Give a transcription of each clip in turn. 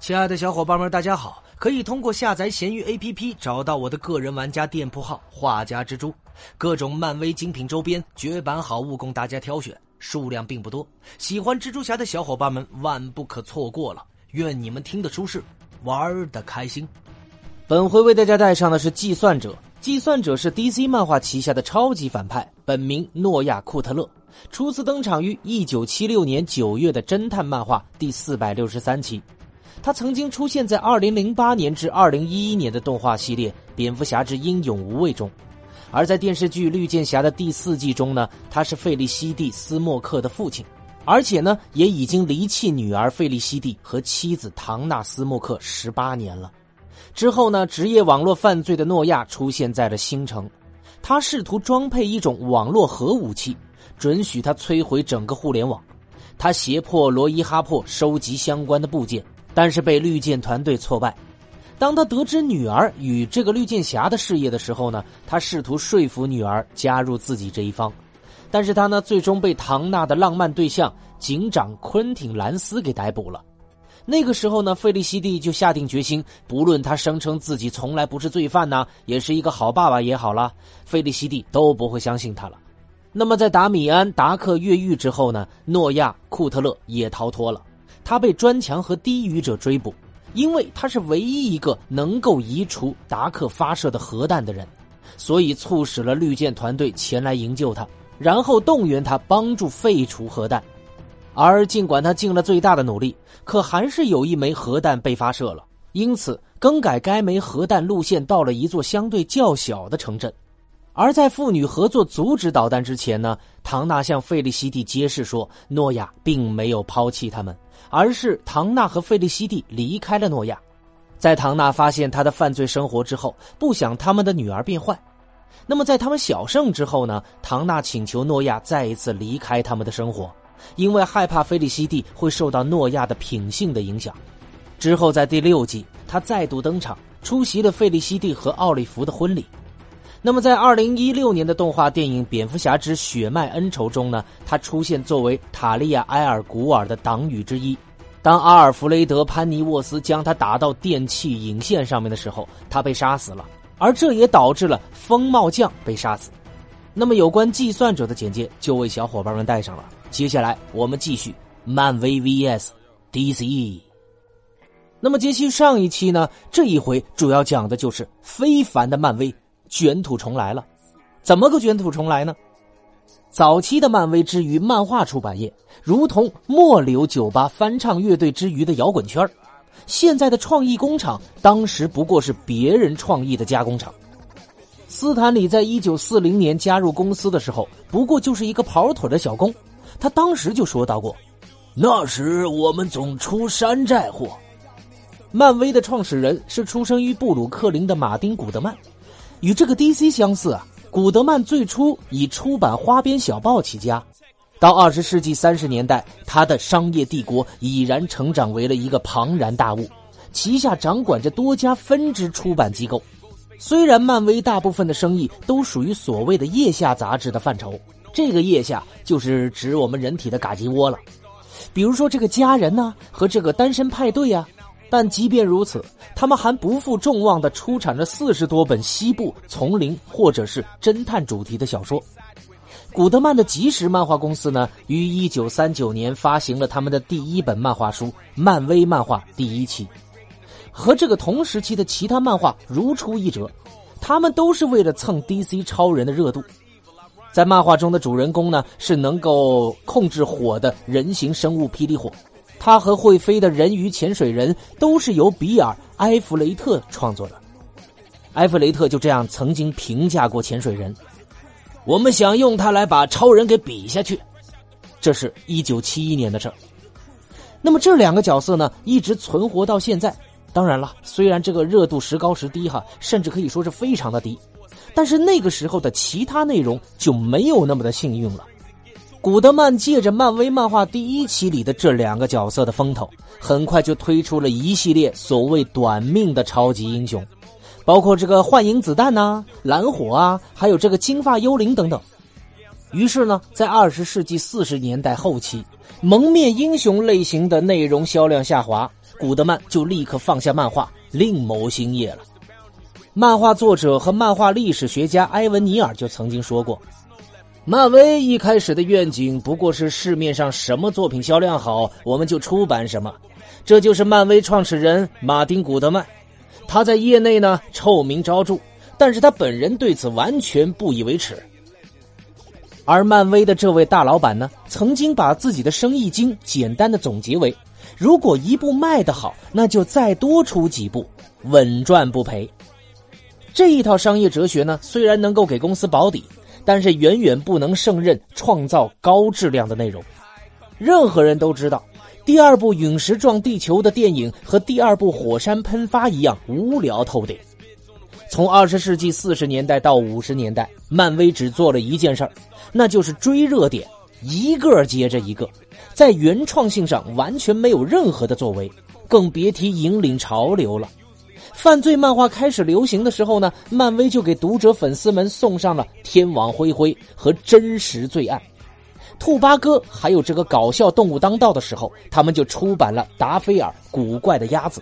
亲爱的小伙伴们，大家好！可以通过下载闲鱼 APP 找到我的个人玩家店铺号“画家蜘蛛”，各种漫威精品周边、绝版好物供大家挑选，数量并不多。喜欢蜘蛛侠的小伙伴们万不可错过了！愿你们听得舒适，玩的开心。本回为大家带上的是计算者。计算者是 DC 漫画旗下的超级反派，本名诺亚·库特勒，初次登场于1976年9月的侦探漫画第463期。他曾经出现在2008年至2011年的动画系列《蝙蝠侠之英勇无畏》中，而在电视剧《绿箭侠》的第四季中呢，他是费利西蒂·斯莫克的父亲，而且呢，也已经离弃女儿费利西蒂和妻子唐纳·斯莫克十八年了。之后呢，职业网络犯罪的诺亚出现在了星城，他试图装配一种网络核武器，准许他摧毁整个互联网。他胁迫罗伊·哈珀收集相关的部件。但是被绿箭团队挫败。当他得知女儿与这个绿箭侠的事业的时候呢，他试图说服女儿加入自己这一方。但是他呢，最终被唐纳的浪漫对象警长昆汀·兰斯给逮捕了。那个时候呢，费利西蒂就下定决心，不论他声称自己从来不是罪犯呢，也是一个好爸爸也好了，费利西蒂都不会相信他了。那么在达米安·达克越狱之后呢，诺亚·库特勒也逃脱了。他被砖墙和低语者追捕，因为他是唯一一个能够移除达克发射的核弹的人，所以促使了绿箭团队前来营救他，然后动员他帮助废除核弹。而尽管他尽了最大的努力，可还是有一枚核弹被发射了，因此更改该枚核弹路线到了一座相对较小的城镇。而在父女合作阻止导弹之前呢，唐纳向费利西蒂揭示说，诺亚并没有抛弃他们。而是唐纳和费利西蒂离开了诺亚，在唐纳发现他的犯罪生活之后，不想他们的女儿变坏。那么在他们小胜之后呢？唐纳请求诺亚再一次离开他们的生活，因为害怕费利西蒂会受到诺亚的品性的影响。之后在第六季，他再度登场，出席了费利西蒂和奥利弗的婚礼。那么，在二零一六年的动画电影《蝙蝠侠之血脉恩仇》中呢，他出现作为塔利亚·埃尔古尔的党羽之一。当阿尔弗雷德·潘尼沃斯将他打到电气引线上面的时候，他被杀死了，而这也导致了风帽匠被杀死。那么，有关计算者的简介就为小伙伴们带上了。接下来，我们继续漫威 VS DC。那么，接续上一期呢，这一回主要讲的就是非凡的漫威。卷土重来了，怎么个卷土重来呢？早期的漫威之于漫画出版业，如同末流酒吧翻唱乐队之于的摇滚圈现在的创意工厂，当时不过是别人创意的加工厂。斯坦李在一九四零年加入公司的时候，不过就是一个跑腿的小工。他当时就说到过：“那时我们总出山寨货。”漫威的创始人是出生于布鲁克林的马丁·古德曼。与这个 DC 相似啊，古德曼最初以出版花边小报起家，到二十世纪三十年代，他的商业帝国已然成长为了一个庞然大物，旗下掌管着多家分支出版机构。虽然漫威大部分的生意都属于所谓的腋下杂志的范畴，这个腋下就是指我们人体的嘎叽窝了，比如说这个家人呐，和这个单身派对呀。但即便如此，他们还不负众望的出产着四十多本西部丛林或者是侦探主题的小说。古德曼的即时漫画公司呢，于一九三九年发行了他们的第一本漫画书《漫威漫画》第一期，和这个同时期的其他漫画如出一辙。他们都是为了蹭 DC 超人的热度。在漫画中的主人公呢，是能够控制火的人形生物霹雳火。他和会飞的人鱼潜水人都是由比尔·埃弗雷特创作的。埃弗雷特就这样曾经评价过潜水人：“我们想用他来把超人给比下去。”这是一九七一年的事儿。那么这两个角色呢，一直存活到现在。当然了，虽然这个热度时高时低哈，甚至可以说是非常的低，但是那个时候的其他内容就没有那么的幸运了。古德曼借着漫威漫画第一期里的这两个角色的风头，很快就推出了一系列所谓短命的超级英雄，包括这个幻影子弹呐、蓝火啊，还有这个金发幽灵等等。于是呢，在二十世纪四十年代后期，蒙面英雄类型的内容销量下滑，古德曼就立刻放下漫画，另谋新业了。漫画作者和漫画历史学家埃文尼尔就曾经说过，漫威一开始的愿景不过是市面上什么作品销量好，我们就出版什么。这就是漫威创始人马丁·古德曼，他在业内呢臭名昭著，但是他本人对此完全不以为耻。而漫威的这位大老板呢，曾经把自己的生意经简单的总结为：如果一部卖得好，那就再多出几部，稳赚不赔。这一套商业哲学呢，虽然能够给公司保底，但是远远不能胜任创造高质量的内容。任何人都知道，第二部陨石撞地球的电影和第二部火山喷发一样无聊透顶。从二十世纪四十年代到五十年代，漫威只做了一件事儿，那就是追热点，一个接着一个，在原创性上完全没有任何的作为，更别提引领潮流了。犯罪漫画开始流行的时候呢，漫威就给读者粉丝们送上了《天网恢恢》和《真实罪案》；兔八哥还有这个搞笑动物当道的时候，他们就出版了《达菲尔古怪的鸭子》；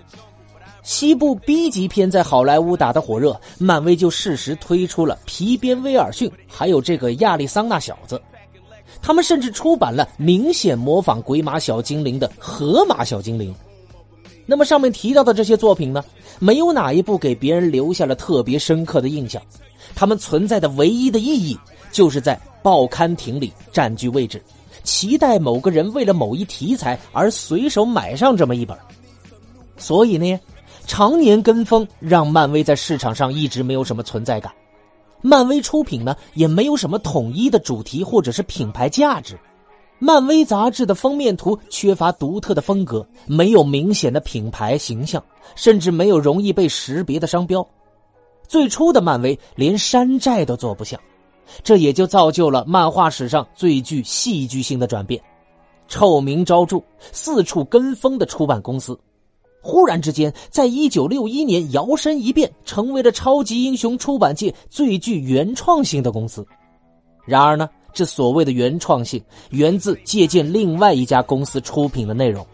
西部 B 级片在好莱坞打得火热，漫威就适时推出了《皮鞭威尔逊》，还有这个亚利桑那小子。他们甚至出版了明显模仿鬼马小精灵的《河马小精灵》。那么上面提到的这些作品呢，没有哪一部给别人留下了特别深刻的印象。他们存在的唯一的意义，就是在报刊亭里占据位置，期待某个人为了某一题材而随手买上这么一本。所以呢，常年跟风让漫威在市场上一直没有什么存在感。漫威出品呢，也没有什么统一的主题或者是品牌价值。漫威杂志的封面图缺乏独特的风格，没有明显的品牌形象，甚至没有容易被识别的商标。最初的漫威连山寨都做不像，这也就造就了漫画史上最具戏剧性的转变。臭名昭著、四处跟风的出版公司，忽然之间在一九六一年摇身一变，成为了超级英雄出版界最具原创性的公司。然而呢？这所谓的原创性，源自借鉴另外一家公司出品的内容。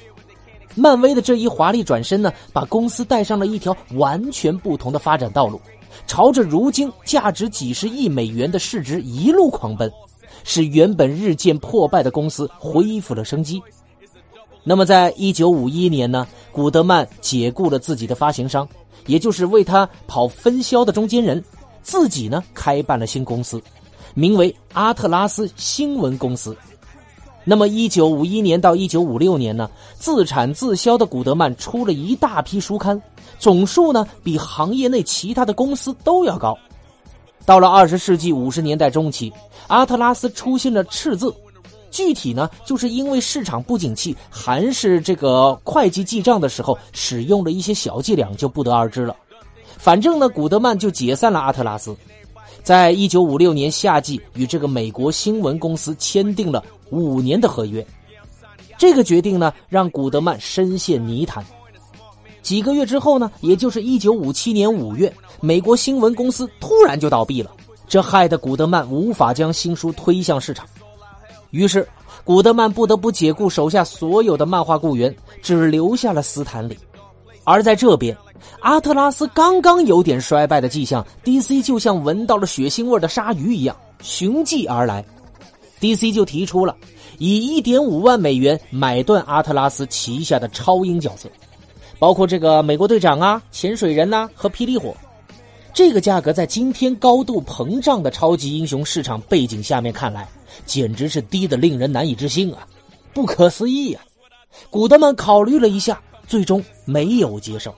漫威的这一华丽转身呢，把公司带上了一条完全不同的发展道路，朝着如今价值几十亿美元的市值一路狂奔，使原本日渐破败的公司恢复了生机。那么，在一九五一年呢，古德曼解雇了自己的发行商，也就是为他跑分销的中间人，自己呢开办了新公司。名为阿特拉斯新闻公司。那么，一九五一年到一九五六年呢，自产自销的古德曼出了一大批书刊，总数呢比行业内其他的公司都要高。到了二十世纪五十年代中期，阿特拉斯出现了赤字，具体呢就是因为市场不景气，还是这个会计记账的时候使用了一些小伎俩，就不得而知了。反正呢，古德曼就解散了阿特拉斯。在一九五六年夏季，与这个美国新闻公司签订了五年的合约。这个决定呢，让古德曼深陷泥潭。几个月之后呢，也就是一九五七年五月，美国新闻公司突然就倒闭了，这害得古德曼无法将新书推向市场。于是，古德曼不得不解雇手下所有的漫画雇员，只留下了斯坦李。而在这边。阿特拉斯刚刚有点衰败的迹象，DC 就像闻到了血腥味的鲨鱼一样寻迹而来。DC 就提出了以一点五万美元买断阿特拉斯旗下的超英角色，包括这个美国队长啊、潜水人呐和霹雳火。这个价格在今天高度膨胀的超级英雄市场背景下面看来，简直是低的令人难以置信啊，不可思议啊！古德曼考虑了一下，最终没有接受。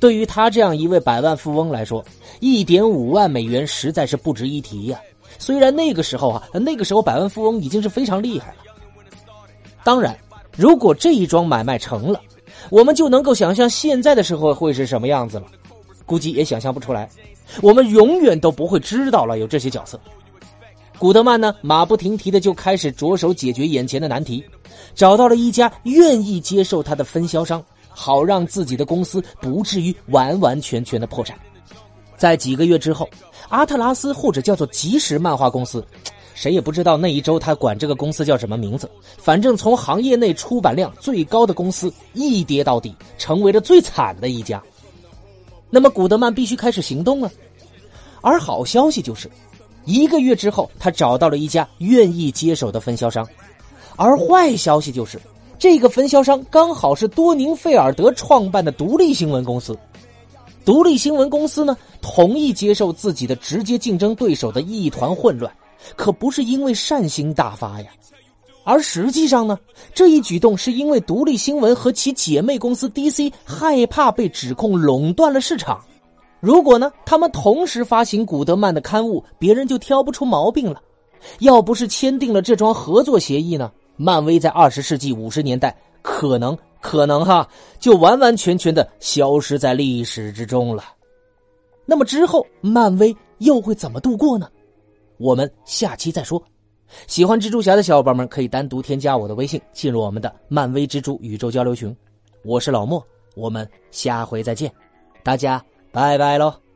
对于他这样一位百万富翁来说，一点五万美元实在是不值一提呀。虽然那个时候啊，那个时候百万富翁已经是非常厉害了。当然，如果这一桩买卖成了，我们就能够想象现在的社会会是什么样子了。估计也想象不出来，我们永远都不会知道了有这些角色。古德曼呢，马不停蹄的就开始着手解决眼前的难题，找到了一家愿意接受他的分销商。好让自己的公司不至于完完全全的破产。在几个月之后，阿特拉斯或者叫做即时漫画公司，谁也不知道那一周他管这个公司叫什么名字。反正从行业内出版量最高的公司一跌到底，成为了最惨的一家。那么古德曼必须开始行动了。而好消息就是，一个月之后，他找到了一家愿意接手的分销商。而坏消息就是，这个分销商刚好是多宁费尔德创办的独立新闻公司。独立新闻公司呢，同意接受自己的直接竞争对手的一团混乱，可不是因为善心大发呀，而实际上呢，这一举动是因为独立新闻和其姐妹公司 DC 害怕被指控垄断了市场。如果呢，他们同时发行古德曼的刊物，别人就挑不出毛病了。要不是签订了这桩合作协议呢，漫威在二十世纪五十年代可能可能哈就完完全全的消失在历史之中了。那么之后，漫威又会怎么度过呢？我们下期再说。喜欢蜘蛛侠的小伙伴们可以单独添加我的微信，进入我们的漫威蜘蛛宇宙交流群。我是老莫，我们下回再见，大家。拜拜喽。